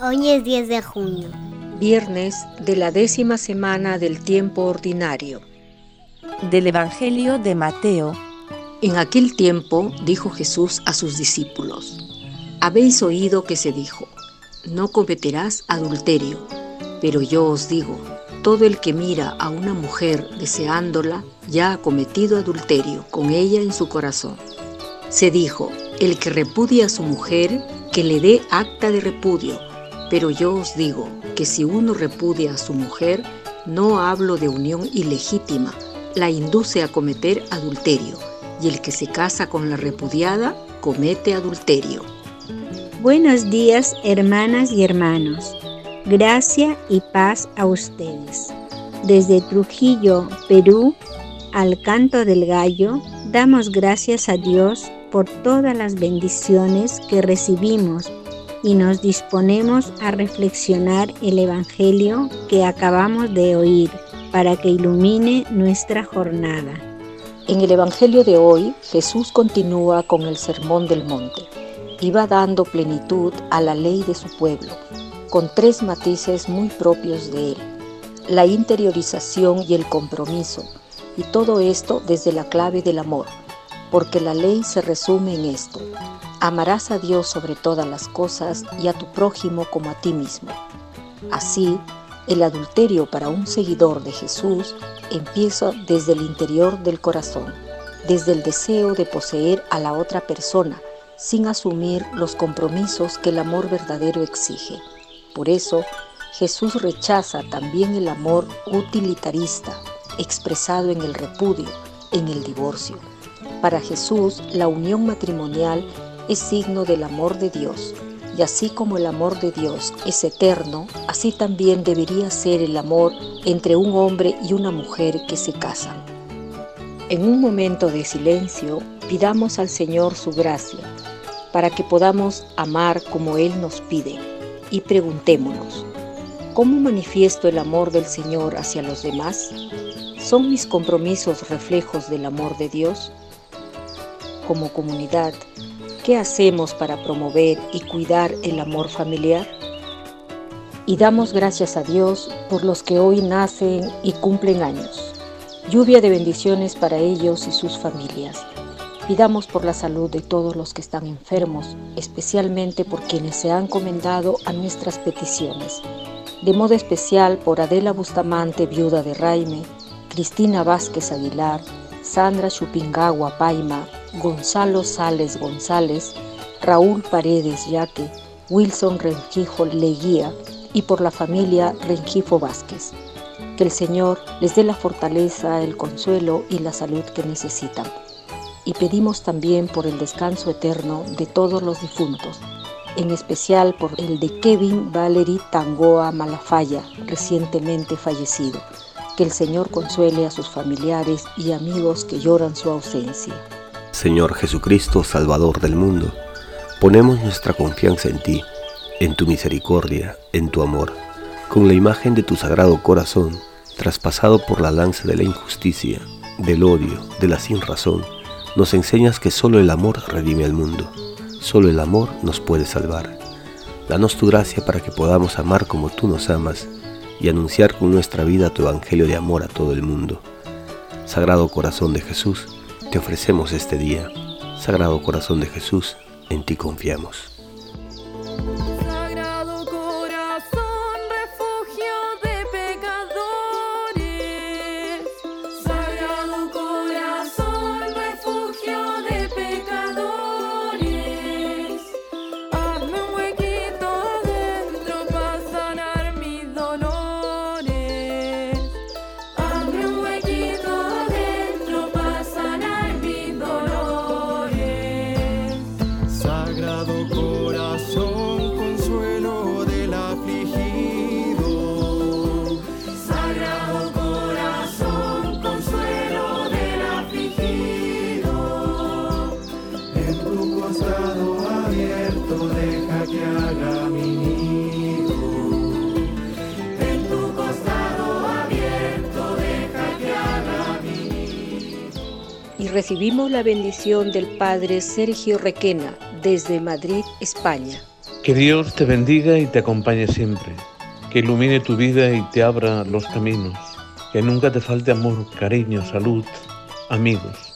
Hoy es 10 de junio. Viernes de la décima semana del tiempo ordinario. Del Evangelio de Mateo. En aquel tiempo dijo Jesús a sus discípulos, Habéis oído que se dijo, no cometerás adulterio, pero yo os digo, todo el que mira a una mujer deseándola ya ha cometido adulterio con ella en su corazón. Se dijo, el que repudia a su mujer, que le dé acta de repudio. Pero yo os digo que si uno repudia a su mujer, no hablo de unión ilegítima, la induce a cometer adulterio, y el que se casa con la repudiada comete adulterio. Buenos días, hermanas y hermanos. Gracia y paz a ustedes. Desde Trujillo, Perú, al canto del gallo, damos gracias a Dios por todas las bendiciones que recibimos y nos disponemos a reflexionar el Evangelio que acabamos de oír para que ilumine nuestra jornada. En el Evangelio de hoy, Jesús continúa con el Sermón del Monte va dando plenitud a la ley de su pueblo con tres matices muy propios de él, la interiorización y el compromiso, y todo esto desde la clave del amor, porque la ley se resume en esto, amarás a Dios sobre todas las cosas y a tu prójimo como a ti mismo. Así, el adulterio para un seguidor de Jesús empieza desde el interior del corazón, desde el deseo de poseer a la otra persona, sin asumir los compromisos que el amor verdadero exige. Por eso, Jesús rechaza también el amor utilitarista, expresado en el repudio, en el divorcio. Para Jesús, la unión matrimonial es signo del amor de Dios, y así como el amor de Dios es eterno, así también debería ser el amor entre un hombre y una mujer que se casan. En un momento de silencio, pidamos al Señor su gracia, para que podamos amar como Él nos pide y preguntémonos, ¿cómo manifiesto el amor del Señor hacia los demás? ¿Son mis compromisos reflejos del amor de Dios? Como comunidad, ¿qué hacemos para promover y cuidar el amor familiar? Y damos gracias a Dios por los que hoy nacen y cumplen años. Lluvia de bendiciones para ellos y sus familias Pidamos por la salud de todos los que están enfermos, especialmente por quienes se han encomendado a nuestras peticiones. De modo especial por Adela Bustamante, viuda de Raime, Cristina Vázquez Aguilar, Sandra Chupingagua Paima, Gonzalo Sales González, Raúl Paredes Yaque, Wilson Rengifo Leguía y por la familia Rengifo Vázquez. Que el Señor les dé la fortaleza, el consuelo y la salud que necesitan y pedimos también por el descanso eterno de todos los difuntos, en especial por el de Kevin Valery Tangoa Malafaya, recientemente fallecido. Que el Señor consuele a sus familiares y amigos que lloran su ausencia. Señor Jesucristo, Salvador del mundo, ponemos nuestra confianza en ti, en tu misericordia, en tu amor, con la imagen de tu sagrado corazón, traspasado por la lanza de la injusticia, del odio, de la sin razón nos enseñas que solo el amor redime al mundo, solo el amor nos puede salvar. Danos tu gracia para que podamos amar como tú nos amas y anunciar con nuestra vida tu evangelio de amor a todo el mundo. Sagrado Corazón de Jesús, te ofrecemos este día. Sagrado Corazón de Jesús, en ti confiamos. Recibimos la bendición del Padre Sergio Requena, desde Madrid, España. Que Dios te bendiga y te acompañe siempre, que ilumine tu vida y te abra los caminos, que nunca te falte amor, cariño, salud, amigos,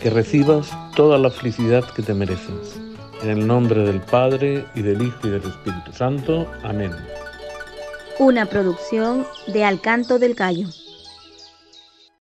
que recibas toda la felicidad que te mereces. En el nombre del Padre y del Hijo y del Espíritu Santo. Amén. Una producción de Alcanto del Gallo.